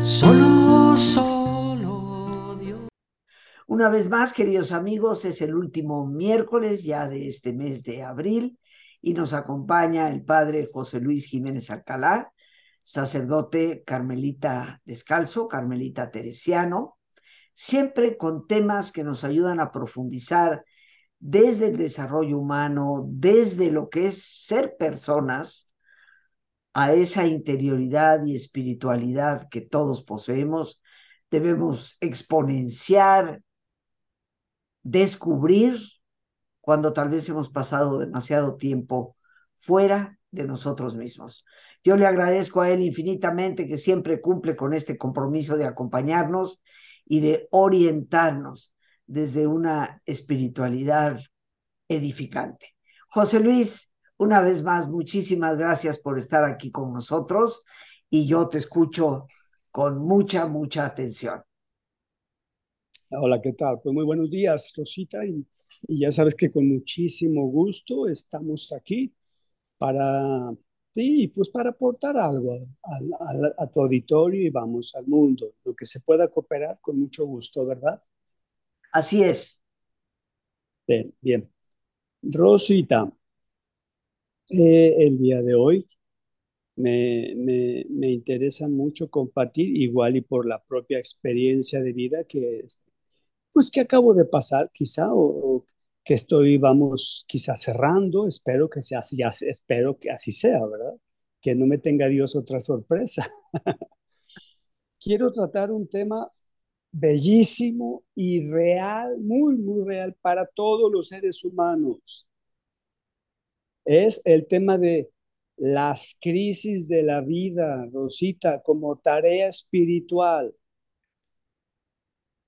Solo, solo Dios. Una vez más, queridos amigos, es el último miércoles ya de este mes de abril y nos acompaña el padre José Luis Jiménez Alcalá, sacerdote carmelita descalzo, carmelita teresiano, siempre con temas que nos ayudan a profundizar desde el desarrollo humano, desde lo que es ser personas, a esa interioridad y espiritualidad que todos poseemos, debemos exponenciar, descubrir cuando tal vez hemos pasado demasiado tiempo fuera de nosotros mismos. Yo le agradezco a él infinitamente que siempre cumple con este compromiso de acompañarnos y de orientarnos desde una espiritualidad edificante. José Luis, una vez más, muchísimas gracias por estar aquí con nosotros y yo te escucho con mucha, mucha atención. Hola, ¿qué tal? Pues muy buenos días, Rosita, y, ya sabes que con muchísimo gusto estamos aquí para ti, pues para aportar algo a, tu auditorio y vamos al mundo, lo que se pueda cooperar con mucho gusto, ¿verdad? Así es. Bien, bien. Rosita, el día de hoy. Me, me, interesa mucho compartir, igual y por la propia experiencia de vida que, pues, que acabo de pasar, quizá, o, que estoy, vamos, quizá cerrando, espero que sea así, espero que así sea, ¿verdad? Que no me tenga Dios otra sorpresa. Quiero tratar un tema bellísimo y real, muy, muy real para todos los seres humanos es el tema de las crisis de la vida, Rosita, como tarea espiritual.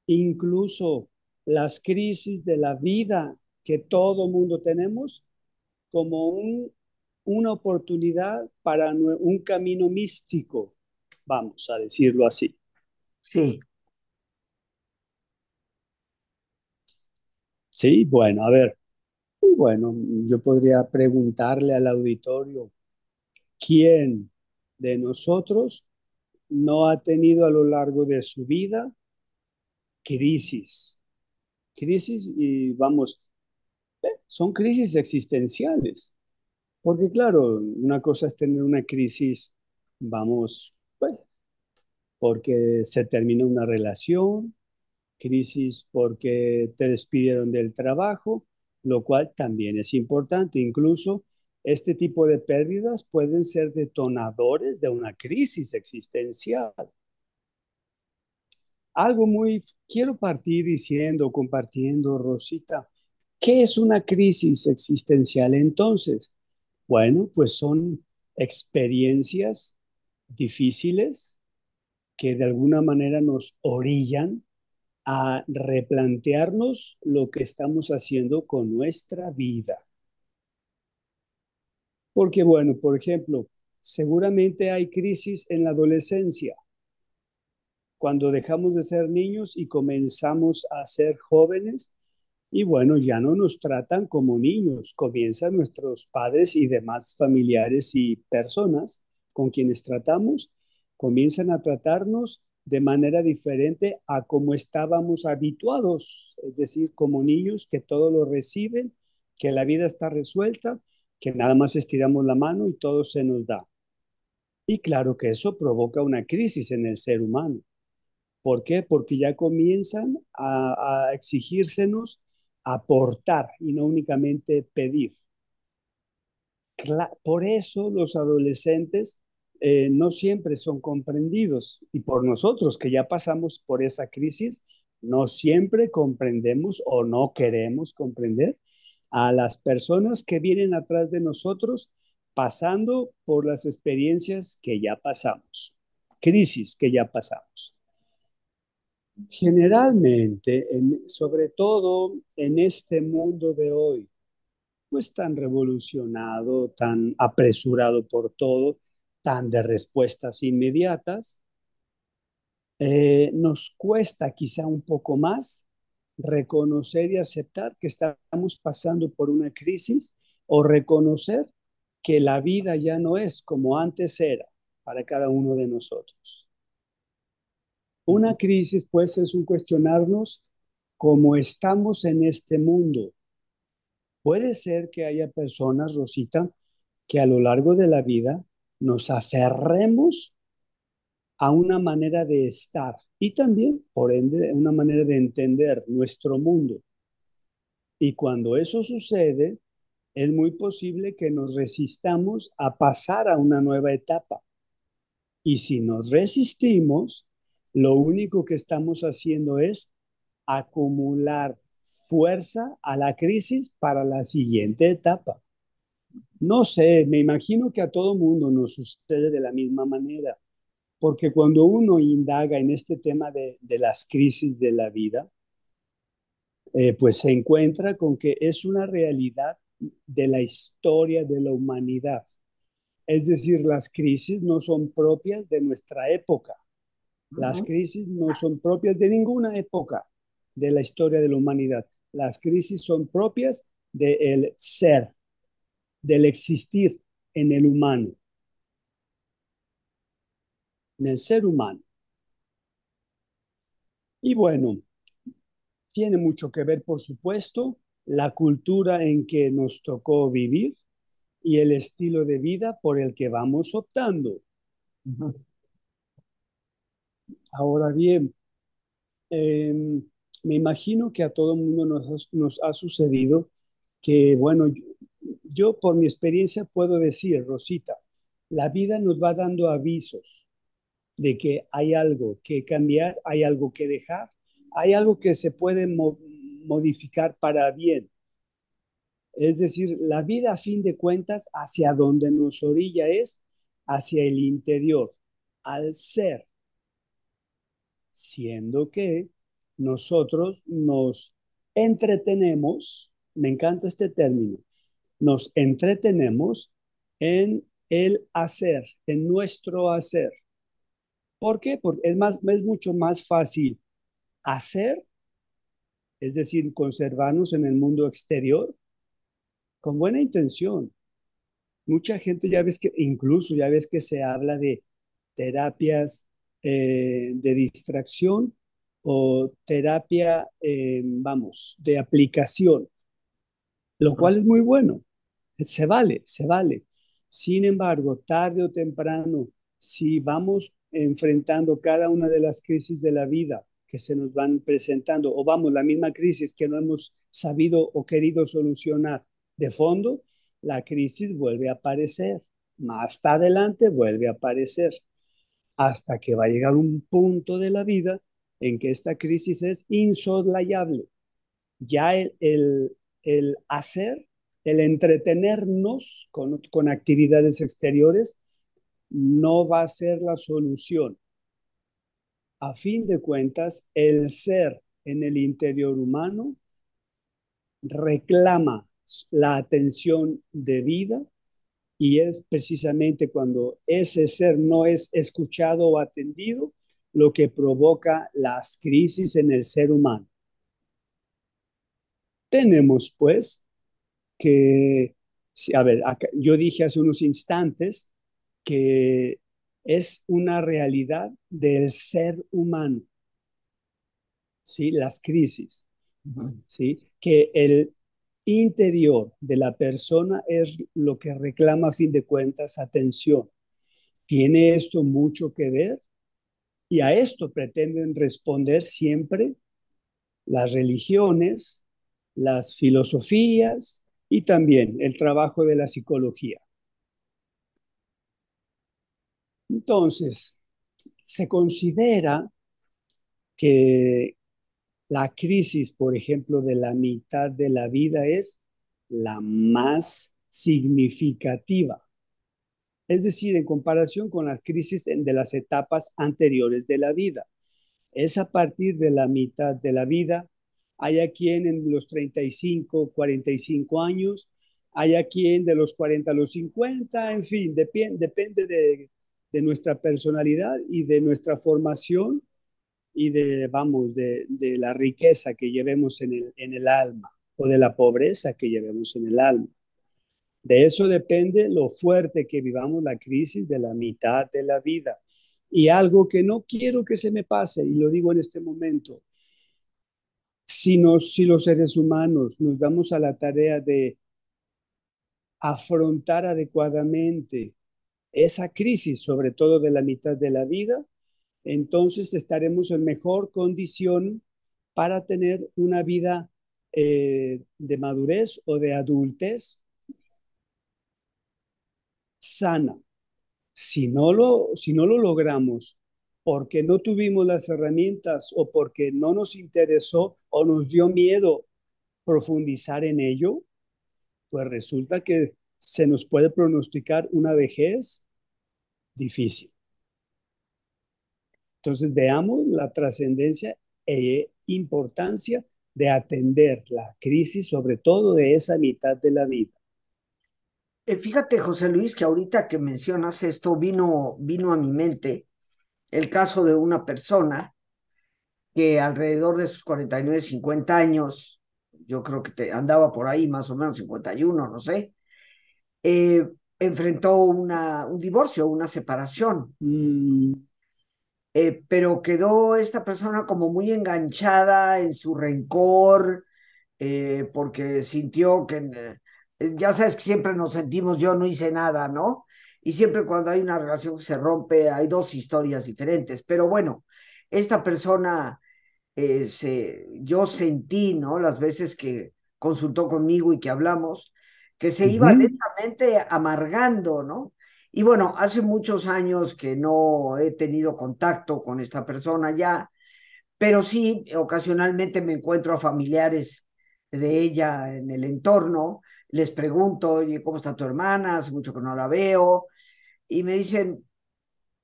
Incluso las crisis de la vida que todo mundo tenemos como un, una oportunidad para un camino místico, vamos a decirlo así. Sí. Sí, bueno, a ver, bueno, yo podría preguntarle al auditorio, ¿quién de nosotros no ha tenido a lo largo de su vida crisis? Crisis y vamos, son crisis existenciales. Porque claro, una cosa es tener una crisis, vamos, pues, porque se terminó una relación, crisis porque te despidieron del trabajo, lo cual también es importante. Incluso este tipo de pérdidas pueden ser detonadores de una crisis existencial. Algo muy, quiero partir diciendo, compartiendo, Rosita, ¿qué es una crisis existencial entonces? Bueno, pues son experiencias difíciles que de alguna manera nos orillan a replantearnos lo que estamos haciendo con nuestra vida. Porque, bueno, por ejemplo, seguramente hay crisis en la adolescencia, cuando dejamos de ser niños y comenzamos a ser jóvenes, y bueno, ya no nos tratan como niños, comienzan nuestros padres y demás familiares y personas con quienes tratamos, comienzan a tratarnos de manera diferente a como estábamos habituados, es decir, como niños que todo lo reciben que la vida está resuelta, que nada más estiramos la mano y todo se nos da. Y claro que eso provoca una crisis en el ser humano. ¿Por qué? Porque ya comienzan a, a exigírsenos aportar y no únicamente pedir. Por eso los adolescentes eh, no siempre son comprendidos y por nosotros que ya pasamos por esa crisis, no siempre comprendemos o no queremos comprender a las personas que vienen atrás de nosotros pasando por las experiencias que ya pasamos, crisis que ya pasamos. Generalmente, sobre todo en este mundo de hoy, pues tan revolucionado, tan apresurado por todo, tan de respuestas inmediatas, eh, nos cuesta quizá un poco más reconocer y aceptar que estamos pasando por una crisis o reconocer que la vida ya no es como antes era para cada uno de nosotros. Una crisis, pues, es un cuestionarnos cómo estamos en este mundo. Puede ser que haya personas, Rosita, que a lo largo de la vida nos aferremos a una manera de estar y también, por ende, una manera de entender nuestro mundo. Y cuando eso sucede, es muy posible que nos resistamos a pasar a una nueva etapa. Y si nos resistimos, lo único que estamos haciendo es acumular fuerza a la crisis para la siguiente etapa. No sé, me imagino que a todo mundo nos sucede de la misma manera, porque cuando uno indaga en este tema de, las crisis de la vida, eh, pues se encuentra con que es una realidad de la historia de la humanidad. Es decir, las crisis no son propias de nuestra época. Las crisis no son propias de ninguna época de la historia de la humanidad. Las crisis son propias del ser, del existir en el humano, en el ser humano. Y bueno, tiene mucho que ver, por supuesto, la cultura en que nos tocó vivir y el estilo de vida por el que vamos optando. Ahora bien, em, me imagino que a todo el mundo nos, nos ha sucedido que, bueno, yo, por mi experiencia puedo decir, Rosita, la vida nos va dando avisos de que hay algo que cambiar, hay algo que dejar, hay algo que se puede modificar para bien. Es decir, la vida a fin de cuentas hacia donde nos orilla es hacia el interior, al ser, siendo que nosotros nos entretenemos, me encanta este término, nos entretenemos en el hacer, en nuestro hacer. ¿Por qué? Porque es, más, es mucho más fácil hacer, es decir, conservarnos en el mundo exterior, con buena intención. Mucha gente ya ves que, incluso ya ves que se habla de terapias eh, de distracción o terapia, eh, vamos, de aplicación, lo cual es muy bueno, se vale, se vale. Sin embargo, tarde o temprano, si vamos enfrentando cada una de las crisis de la vida que se nos van presentando, o vamos, la misma crisis que no hemos sabido o querido solucionar de fondo, la crisis vuelve a aparecer. Más adelante vuelve a aparecer hasta que va a llegar un punto de la vida en que esta crisis es insoslayable. Ya el, el, hacer, el entretenernos con, actividades exteriores, no va a ser la solución. A fin de cuentas, el ser en el interior humano reclama la atención debida y es precisamente cuando ese ser no es escuchado o atendido lo que provoca las crisis en el ser humano. Tenemos pues que, a ver, yo dije hace unos instantes que es una realidad del ser humano, ¿sí? Las crisis, ¿sí? Que el interior de la persona es lo que reclama a fin de cuentas atención. ¿Tiene esto mucho que ver? Y a esto pretenden responder siempre las religiones, las filosofías y también el trabajo de la psicología. Entonces, se considera que la crisis, por ejemplo, de la mitad de la vida es la más significativa. Es decir, en comparación con las crisis de las etapas anteriores de la vida. Es a partir de la mitad de la vida. Hay a quien en los 35, 45 años, hay a quien de los 40 a los 50, en fin, depende de, nuestra personalidad y de nuestra formación y de, vamos, de, la riqueza que llevemos en el alma o de la pobreza que llevemos en el alma. De eso depende lo fuerte que vivamos la crisis de la mitad de la vida. Y algo que no quiero que se me pase, y lo digo en este momento, si, si los seres humanos nos damos a la tarea de afrontar adecuadamente esa crisis, sobre todo de la mitad de la vida, entonces estaremos en mejor condición para tener una vida eh, de madurez o de adultez sana. Si no, lo, si no lo logramos porque no tuvimos las herramientas o porque no nos interesó o nos dio miedo profundizar en ello, pues resulta que se nos puede pronosticar una vejez difícil. Entonces veamos la trascendencia e importancia de atender la crisis, sobre todo de esa mitad de la vida. Eh, fíjate, José Luis, que ahorita que mencionas esto, vino, vino a mi mente el caso de una persona que alrededor de sus 49, 50 años, yo creo que te, andaba por ahí más o menos 51, no sé, eh, enfrentó una, un divorcio, una separación. Mm, Eh, pero quedó esta persona como muy enganchada en su rencor, eh, porque sintió que, ya sabes que siempre nos sentimos, yo no hice nada, ¿no? Y siempre cuando hay una relación que se rompe, hay dos historias diferentes. Pero bueno, esta persona, eh, se, yo sentí, ¿no? Las veces que consultó conmigo y que hablamos, que se iba lentamente amargando, ¿no? Y bueno, hace muchos años que no he tenido contacto con esta persona ya, pero sí, ocasionalmente me encuentro a familiares de ella en el entorno, les pregunto, oye, ¿cómo está tu hermana? Hace mucho que no la veo, y me dicen,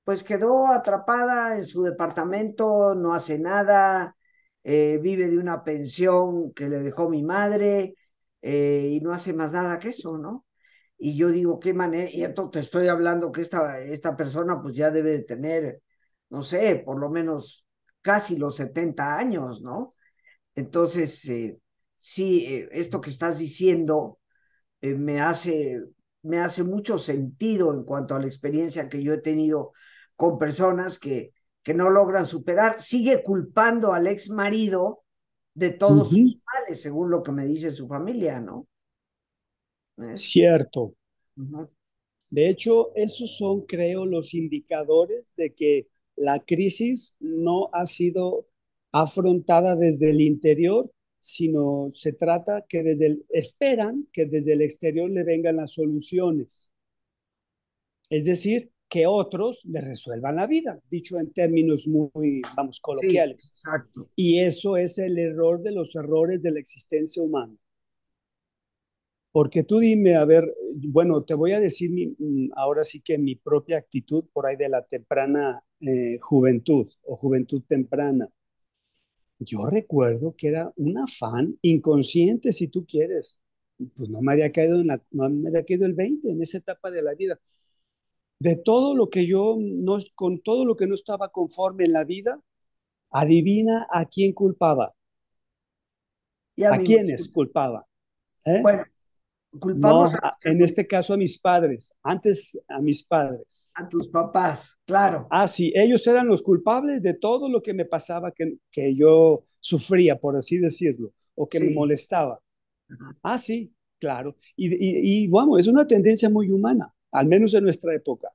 pues quedó atrapada en su departamento, no hace nada, eh, vive de una pensión que le dejó mi madre eh, y no hace más nada que eso, ¿no? Y yo digo, qué manera, y entonces te estoy hablando que esta, esta persona pues ya debe de tener, no sé, por lo menos casi los 70 años, ¿no? Entonces, eh, sí, eh, esto que estás diciendo eh, me hace, me hace mucho sentido en cuanto a la experiencia que yo he tenido con personas que, que no logran superar. Sigue culpando al ex marido de todos sus males, según lo que me dice su familia, ¿no? ¿Eh? Cierto. De hecho, esos son, creo, los indicadores de que la crisis no ha sido afrontada desde el interior, sino se trata que desde el, esperan que desde el exterior le vengan las soluciones. Es decir, que otros le resuelvan la vida, dicho en términos muy, vamos, Sí, coloquiales. exacto. Y eso es el error de los errores de la existencia humana. Porque tú dime, a ver, bueno, te voy a decir mi- ahora sí que mi propia actitud por ahí de la temprana eh, juventud o juventud temprana. Yo recuerdo que era un afán inconsciente, si tú quieres. Pues no me había caído en la- no me había caído el 20 en esa etapa de la vida. De todo lo que yo no, con todo lo que no estaba conforme en la vida, adivina a quién culpaba, a me quiénes culpaba, ¿eh? Bueno, culpamos No, a, a- en este caso a mis padres, antes a mis padres. a tus papás, claro. Ah, sí, ellos eran los culpables de todo lo que me pasaba, que, que yo sufría, por así decirlo, o que me molestaba. Ah, sí, claro. Y, y, y vamos, es una tendencia muy humana, al menos en nuestra época.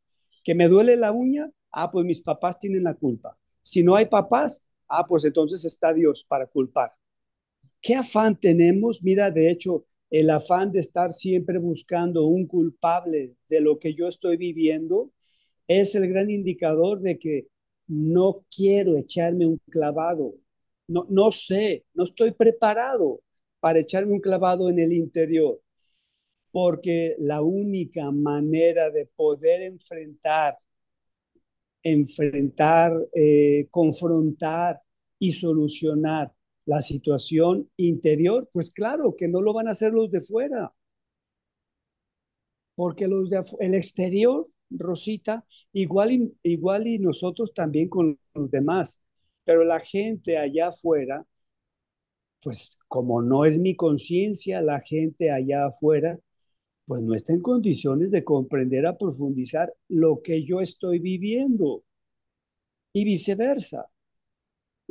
Que me duele la uña, ah, pues mis papás tienen la culpa. Si no hay papás, ah, pues entonces está Dios para culpar. ¿Qué afán tenemos? Mira, de hecho, el afán de estar siempre buscando un culpable de lo que yo estoy viviendo es el gran indicador de que no quiero echarme un clavado. No, no sé, no estoy preparado para echarme un clavado en el interior, porque la única manera de poder enfrentar, enfrentar, eh, confrontar y solucionar la situación interior, pues claro que no lo van a hacer los de fuera, porque los de el exterior, Rosita, igual y, igual y nosotros también con los demás, pero la gente allá afuera, pues como no es mi conciencia, la gente allá afuera, pues no está en condiciones de comprender a profundizar lo que yo estoy viviendo. Y viceversa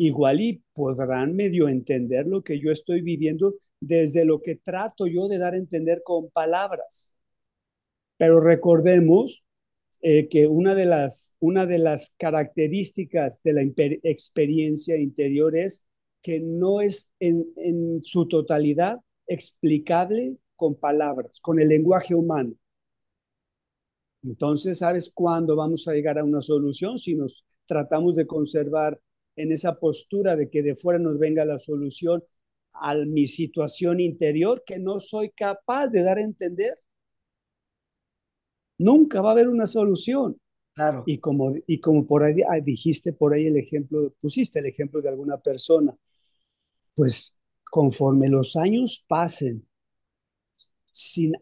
igual y podrán medio entender lo que yo estoy viviendo desde lo que trato yo de dar a entender con palabras. Pero recordemos eh, que una de, las, una de las características de la experiencia interior es que no es en, en su totalidad explicable con palabras, con el lenguaje humano. Entonces, ¿sabes cuándo vamos a llegar a una solución? Si nos tratamos de conservar en esa postura de que de fuera nos venga la solución a mi situación interior que no soy capaz de dar a entender. Nunca va a haber una solución. Claro. Y como, y como por ahí ah, dijiste por ahí el ejemplo, pusiste el ejemplo de alguna persona, pues conforme los años pasen, sin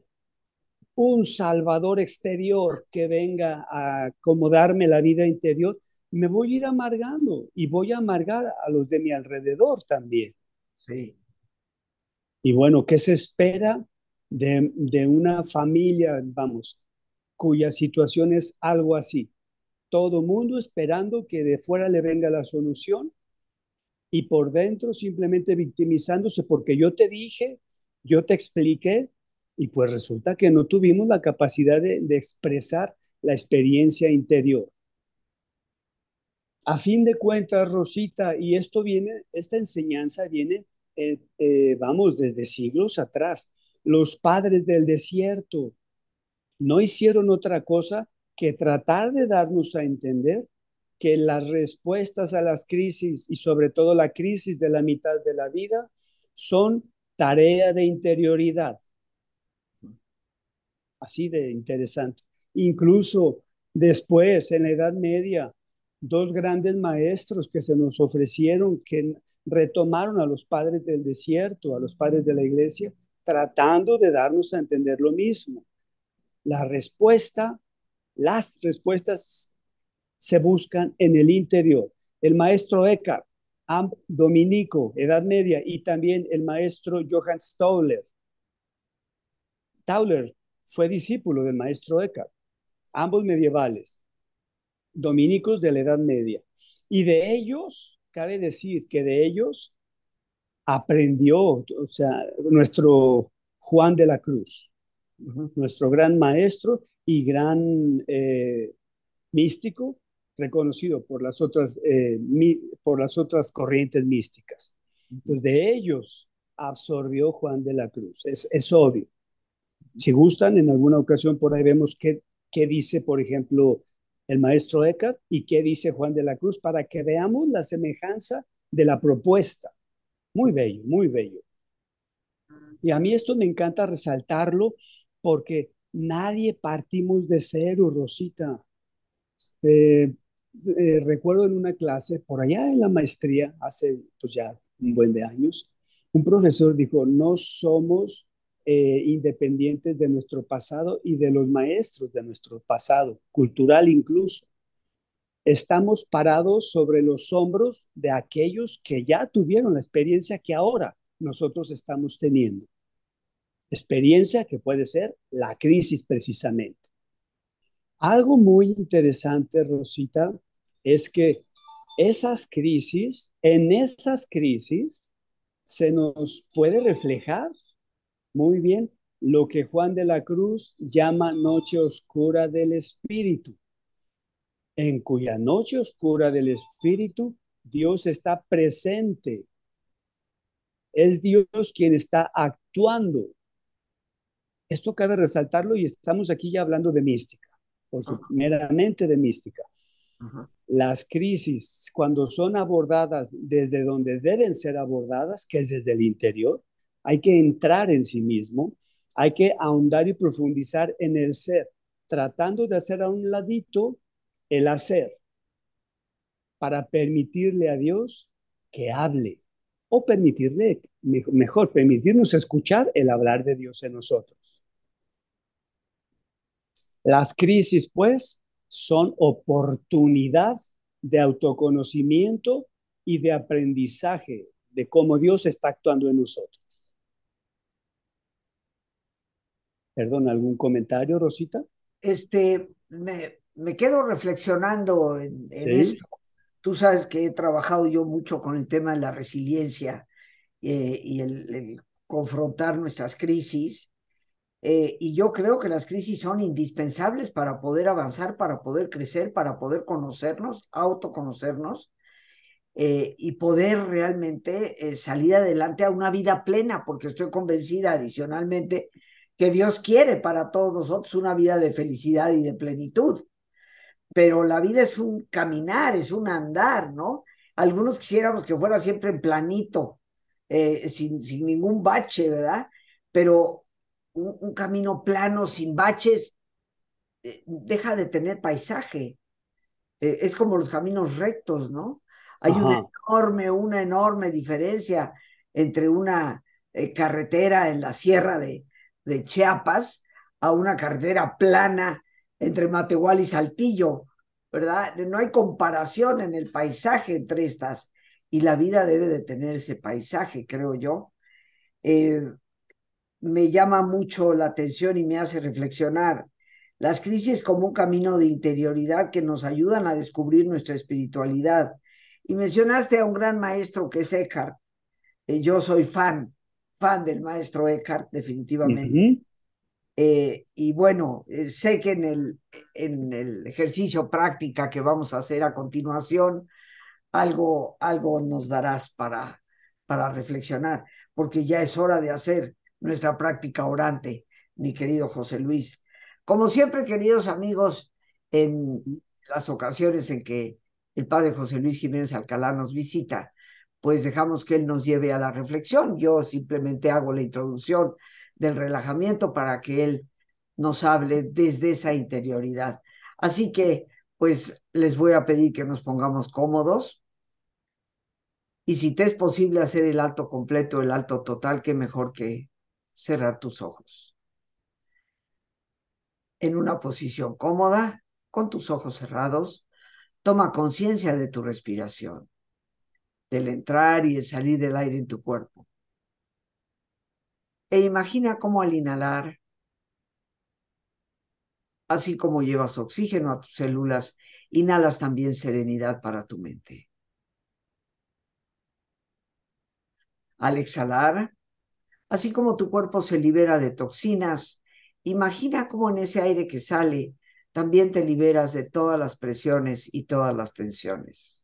un salvador exterior que venga a acomodarme la vida interior, me voy a ir amargando y voy a amargar a los de mi alrededor también. Sí. Y bueno, ¿qué se espera de, de una familia, vamos, cuya situación es algo así? Todo mundo esperando que de fuera le venga la solución y por dentro simplemente victimizándose porque yo te dije, yo te expliqué y pues resulta que no tuvimos la capacidad de, de expresar la experiencia interior. A fin de cuentas, Rosita, y esto viene, esta enseñanza viene, eh, eh, vamos, desde siglos atrás. Los padres del desierto no hicieron otra cosa que tratar de darnos a entender que las respuestas a las crisis y sobre todo la crisis de la mitad de la vida son tarea de interioridad. Así de interesante. Incluso después, en la Edad Media, dos grandes maestros que se nos ofrecieron, que retomaron a los padres del desierto, a los padres de la iglesia, tratando de darnos a entender lo mismo. La respuesta, las respuestas se buscan en el interior. El maestro Eckhart, dominico, Edad Media, y también el maestro Johann Stauler. Tauler fue discípulo del maestro Eckhart, ambos medievales dominicos de la Edad Media. Y de ellos, cabe decir que de ellos aprendió, o sea, nuestro Juan de la Cruz, nuestro gran maestro y gran eh, místico, reconocido por las otras, eh, por las otras corrientes místicas. Entonces, de ellos absorbió Juan de la Cruz, es, es obvio. Si gustan, en alguna ocasión por ahí vemos qué, qué dice, por ejemplo, el maestro Eckhart y qué dice Juan de la Cruz para que veamos la semejanza de la propuesta. Muy bello, muy bello. Y a mí esto me encanta resaltarlo porque nadie partimos de cero, Rosita. Eh, eh, recuerdo en una clase, por allá en la maestría, hace pues ya un buen de años, un profesor dijo, no somos eh, independientes de nuestro pasado y de los maestros de nuestro pasado, cultural incluso. Estamos parados sobre los hombros de aquellos que ya tuvieron la experiencia que ahora nosotros estamos teniendo. Experiencia que puede ser la crisis precisamente. Algo muy interesante, Rosita, es que esas crisis, en esas crisis, se nos puede reflejar Muy bien, lo que Juan de la Cruz llama noche oscura del espíritu, en cuya noche oscura del espíritu Dios está presente. Es Dios quien está actuando. Esto cabe resaltarlo y estamos aquí ya hablando de mística, por su, meramente de mística. Las crisis, cuando son abordadas desde donde deben ser abordadas, que es desde el interior, hay que entrar en sí mismo, hay que ahondar y profundizar en el ser, tratando de hacer a un ladito el hacer para permitirle a Dios que hable o permitirle, mejor, permitirnos escuchar el hablar de Dios en nosotros. Las crisis, pues, son oportunidad de autoconocimiento y de aprendizaje de cómo Dios está actuando en nosotros. Perdón, ¿algún comentario, Rosita? Este, me, me quedo reflexionando en, esto. Tú sabes que he trabajado yo mucho con el tema de la resiliencia eh, y el, confrontar nuestras crisis. Eh, y yo creo que las crisis son indispensables para poder avanzar, para poder crecer, para poder conocernos, autoconocernos eh, y poder realmente salir adelante a una vida plena, porque estoy convencida adicionalmente que Dios quiere para todos nosotros una vida de felicidad y de plenitud pero la vida es un caminar, es un andar, ¿no? Algunos quisiéramos que fuera siempre en planito, eh, sin, sin, ningún bache, ¿verdad? Pero un, camino plano, sin baches, eh, deja de tener paisaje. Eh, es como los caminos rectos, ¿no? Hay una enorme, una enorme diferencia entre una carretera en la sierra de, de Chiapas a una carretera plana entre Matehual y Saltillo, ¿verdad? No hay comparación en el paisaje entre estas y la vida debe de tener ese paisaje, creo yo. Eh, me llama mucho la atención y me hace reflexionar las crisis como un camino de interioridad que nos ayudan a descubrir nuestra espiritualidad. Y mencionaste a un gran maestro que es Eckhart. Eh, yo soy fan, fan del maestro Eckhart, definitivamente. Eh, y bueno, eh, sé que en el, en el ejercicio práctica que vamos a hacer a continuación, algo, algo nos darás para, para reflexionar, porque ya es hora de hacer nuestra práctica orante, mi querido José Luis. Como siempre, queridos amigos, en las ocasiones en que el padre José Luis Jiménez Alcalá nos visita, pues dejamos que él nos lleve a la reflexión. Yo simplemente hago la introducción del relajamiento para que Él nos hable desde esa interioridad. Así que, pues, les voy a pedir que nos pongamos cómodos. Y si te es posible hacer el alto completo, el alto total, qué mejor que cerrar tus ojos. En una posición cómoda, con tus ojos cerrados, toma conciencia de tu respiración, del entrar y el salir del aire en tu cuerpo e imagina cómo al inhalar, así como llevas oxígeno a tus células, inhalas también serenidad para tu mente. Al exhalar, así como tu cuerpo se libera de toxinas, imagina cómo en ese aire que sale también te liberas de todas las presiones y todas las tensiones.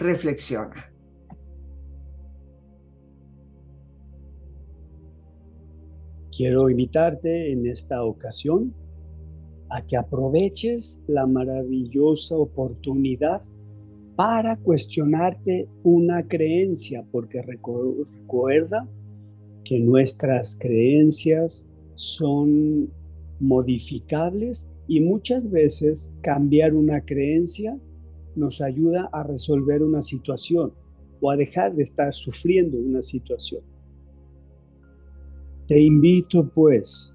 reflexiona. Quiero invitarte en esta ocasión a que aproveches la maravillosa oportunidad para cuestionarte una creencia, porque recuerda que nuestras creencias son modificables y muchas veces cambiar una creencia nos ayuda a resolver una situación o a dejar de estar sufriendo una situación. Te invito pues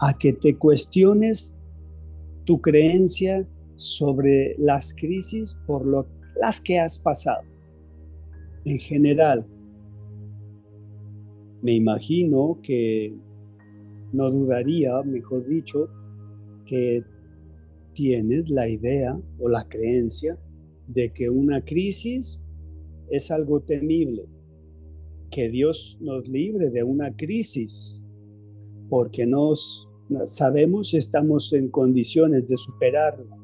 a que te cuestiones tu creencia sobre las crisis por lo, las que has pasado. En general, me imagino que no dudaría, mejor dicho, que tienes la idea o la creencia de que una crisis es algo temible. Que Dios nos libre de una crisis, porque nos sabemos si estamos en condiciones de superarla.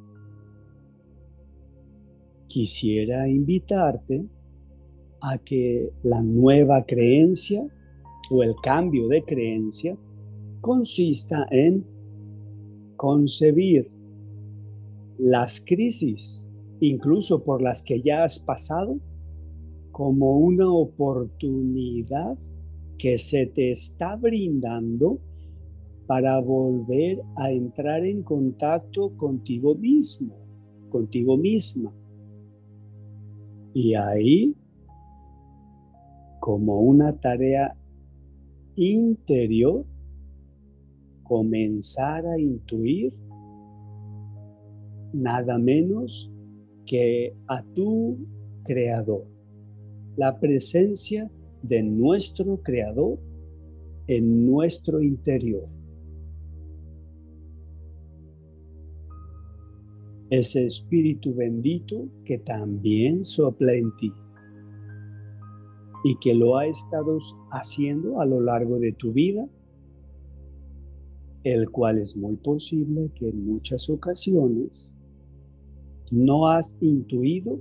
Quisiera invitarte a que la nueva creencia o el cambio de creencia consista en concebir las crisis, incluso por las que ya has pasado, como una oportunidad que se te está brindando para volver a entrar en contacto contigo mismo, contigo misma. Y ahí, como una tarea interior, comenzar a intuir nada menos que a tu creador, la presencia de nuestro creador en nuestro interior. Ese espíritu bendito que también sopla en ti y que lo ha estado haciendo a lo largo de tu vida, el cual es muy posible que en muchas ocasiones no has intuido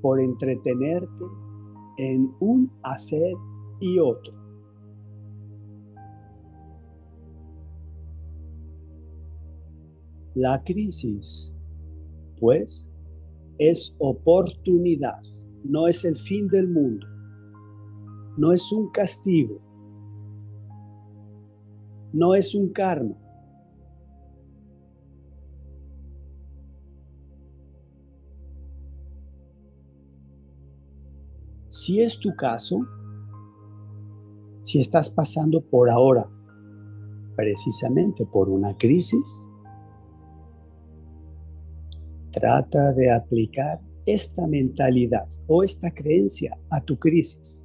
por entretenerte en un hacer y otro. La crisis, pues, es oportunidad, no es el fin del mundo, no es un castigo, no es un karma Si es tu caso, si estás pasando por ahora precisamente por una crisis, trata de aplicar esta mentalidad o esta creencia a tu crisis.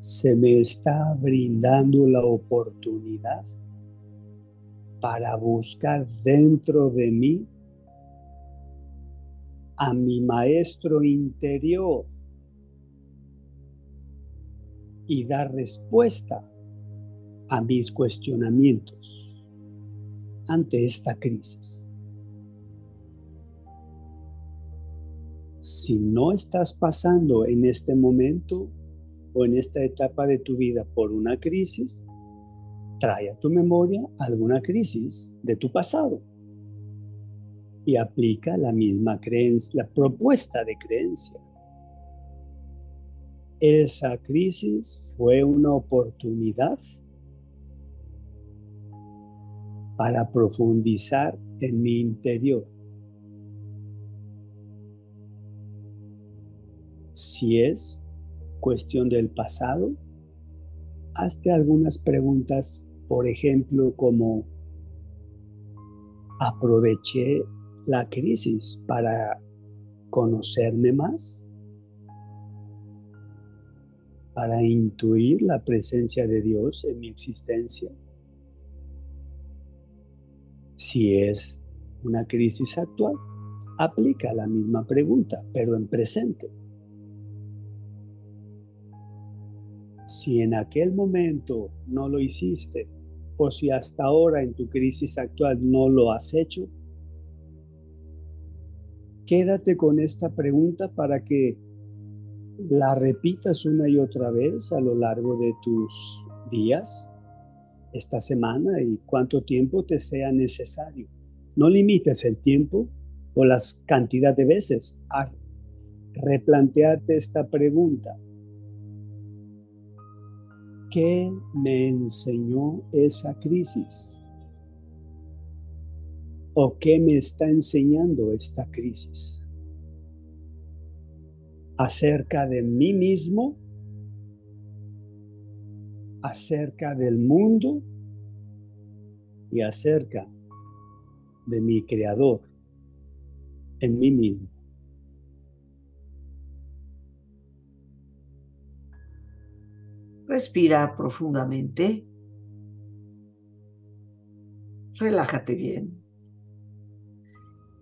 Se me está brindando la oportunidad para buscar dentro de mí a mi maestro interior y dar respuesta a mis cuestionamientos ante esta crisis. Si no estás pasando en este momento o en esta etapa de tu vida por una crisis, trae a tu memoria alguna crisis de tu pasado y aplica la misma creencia, la propuesta de creencia. Esa crisis fue una oportunidad para profundizar en mi interior. Si es cuestión del pasado, hazte algunas preguntas, por ejemplo, como aproveché la crisis para conocerme más, para intuir la presencia de Dios en mi existencia. Si es una crisis actual, aplica la misma pregunta, pero en presente. Si en aquel momento no lo hiciste, o si hasta ahora en tu crisis actual no lo has hecho, Quédate con esta pregunta para que la repitas una y otra vez a lo largo de tus días, esta semana y cuánto tiempo te sea necesario. No limites el tiempo o las cantidad de veces a replantearte esta pregunta. ¿Qué me enseñó esa crisis? ¿O qué me está enseñando esta crisis? Acerca de mí mismo, acerca del mundo y acerca de mi creador en mí mismo. Respira profundamente. Relájate bien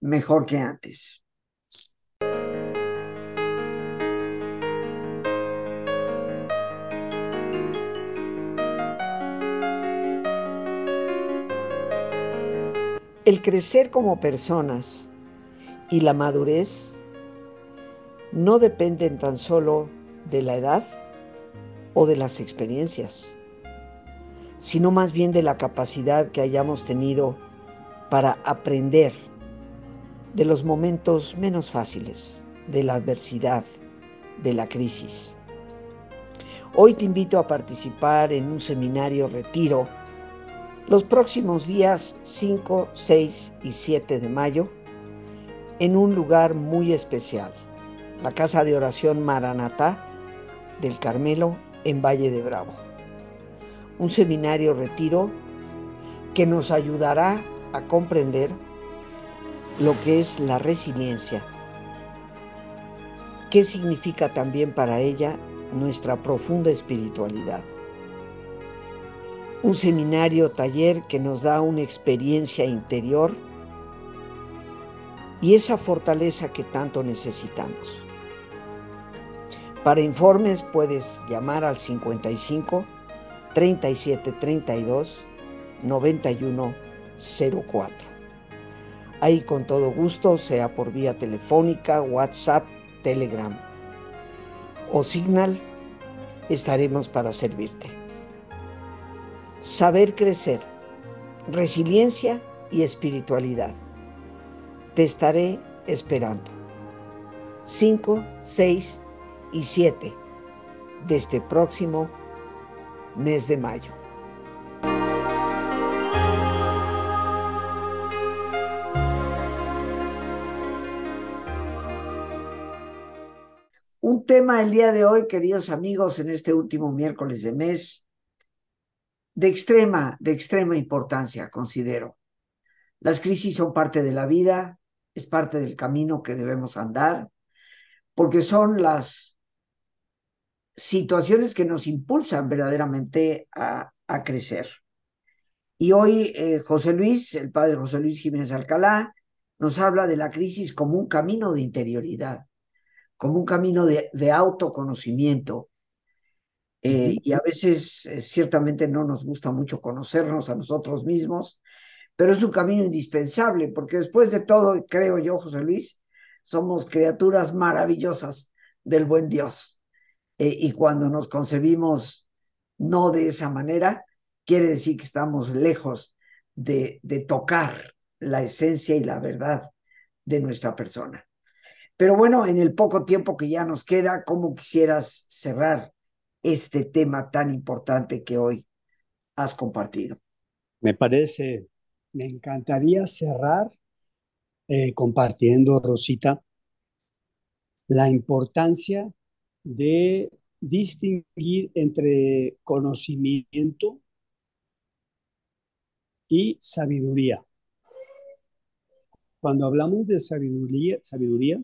mejor que antes. El crecer como personas y la madurez no dependen tan solo de la edad o de las experiencias, sino más bien de la capacidad que hayamos tenido para aprender de los momentos menos fáciles, de la adversidad, de la crisis. Hoy te invito a participar en un seminario retiro los próximos días 5, 6 y 7 de mayo en un lugar muy especial, la Casa de Oración Maranatá del Carmelo en Valle de Bravo. Un seminario retiro que nos ayudará a comprender lo que es la resiliencia, qué significa también para ella nuestra profunda espiritualidad un seminario taller que nos da una experiencia interior y esa fortaleza que tanto necesitamos. Para informes puedes llamar al 55 37 32 91 04. Ahí con todo gusto, sea por vía telefónica, WhatsApp, Telegram o Signal, estaremos para servirte saber crecer, resiliencia y espiritualidad. Te estaré esperando. 5, 6 y 7 de este próximo mes de mayo. Tema el día de hoy, queridos amigos, en este último miércoles de mes, de extrema, de extrema importancia, considero. Las crisis son parte de la vida, es parte del camino que debemos andar, porque son las situaciones que nos impulsan verdaderamente a, crecer. Y hoy eh, José Luis, el padre José Luis Jiménez Alcalá, nos habla de la crisis como un camino de interioridad, como un camino de, de autoconocimiento, eh, y a veces eh, ciertamente no nos gusta mucho conocernos a nosotros mismos, pero es un camino indispensable, porque después de todo, creo yo, José Luis, somos criaturas maravillosas del buen Dios. Eh, y cuando nos concebimos no de esa manera, quiere decir que estamos lejos de, de tocar la esencia y la verdad de nuestra persona. Pero bueno, en el poco tiempo que ya nos queda, ¿cómo quisieras cerrar este tema tan importante que hoy has compartido. Me parece, me encantaría cerrar eh, compartiendo, Rosita, la importancia de distinguir entre conocimiento y sabiduría. Cuando hablamos de sabiduría, sabiduría,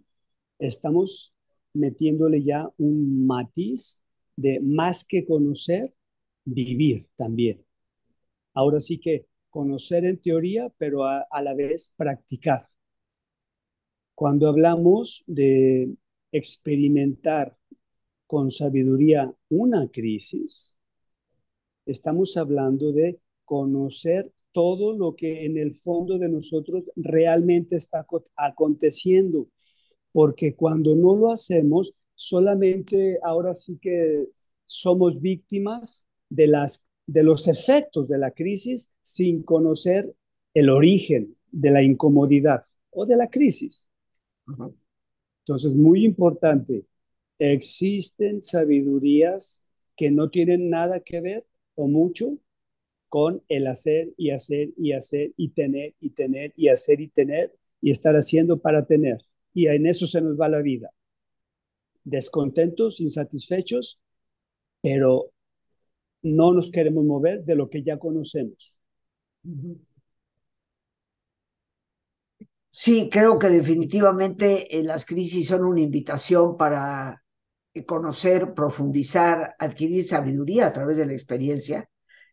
estamos metiéndole ya un matiz de más que conocer, vivir también. Ahora sí que conocer en teoría, pero a, la vez practicar. Cuando hablamos de experimentar con sabiduría una crisis, estamos hablando de conocer todo lo que en el fondo de nosotros realmente está aconteciendo, porque cuando no lo hacemos, solamente ahora sí que somos víctimas de, las, de los efectos de la crisis sin conocer el origen de la incomodidad o de la crisis. Entonces, muy importante, existen sabidurías que no tienen nada que ver o mucho con el hacer y hacer y hacer y tener y tener y hacer y tener y estar haciendo para tener. Y en eso se nos va la vida. Descontentos, insatisfechos, pero no nos queremos mover de lo que ya conocemos. Sí, creo que definitivamente eh, las crisis son una invitación para eh, conocer, profundizar, adquirir sabiduría a través de la experiencia.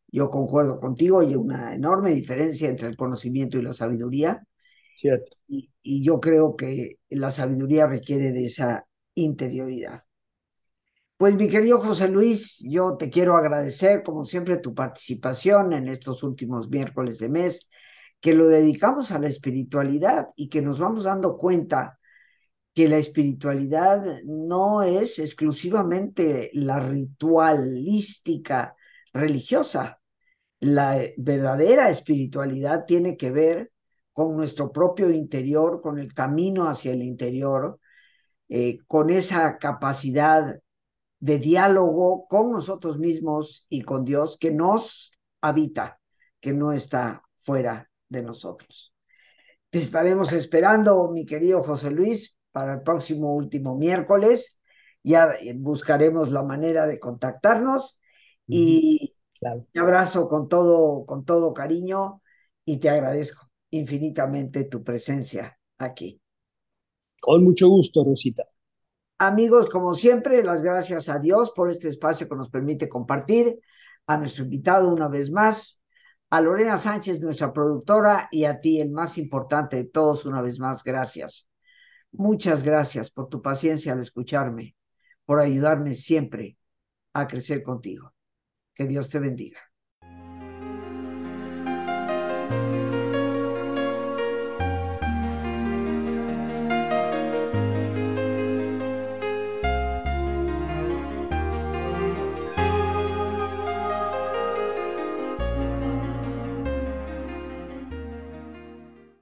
Yo concuerdo contigo, hay una enorme diferencia entre el conocimiento y la sabiduría. Cierto. Y, y yo creo que la sabiduría requiere de esa interioridad. Pues mi querido José Luis, yo te quiero agradecer como siempre tu participación en estos últimos miércoles de mes, que lo dedicamos a la espiritualidad y que nos vamos dando cuenta que la espiritualidad no es exclusivamente la ritualística religiosa. La verdadera espiritualidad tiene que ver con nuestro propio interior, con el camino hacia el interior, eh, con esa capacidad de diálogo con nosotros mismos y con Dios que nos habita, que no está fuera de nosotros. Te estaremos esperando, mi querido José Luis, para el próximo último miércoles. Ya buscaremos la manera de contactarnos y Claro. te abrazo con todo, con todo cariño y te agradezco infinitamente tu presencia aquí. Con mucho gusto, Rosita. Amigos, como siempre, las gracias a Dios por este espacio que nos permite compartir, a nuestro invitado una vez más, a Lorena Sánchez, nuestra productora, y a ti, el más importante de todos, una vez más, gracias. Muchas gracias por tu paciencia al escucharme, por ayudarme siempre a crecer contigo. Que Dios te bendiga.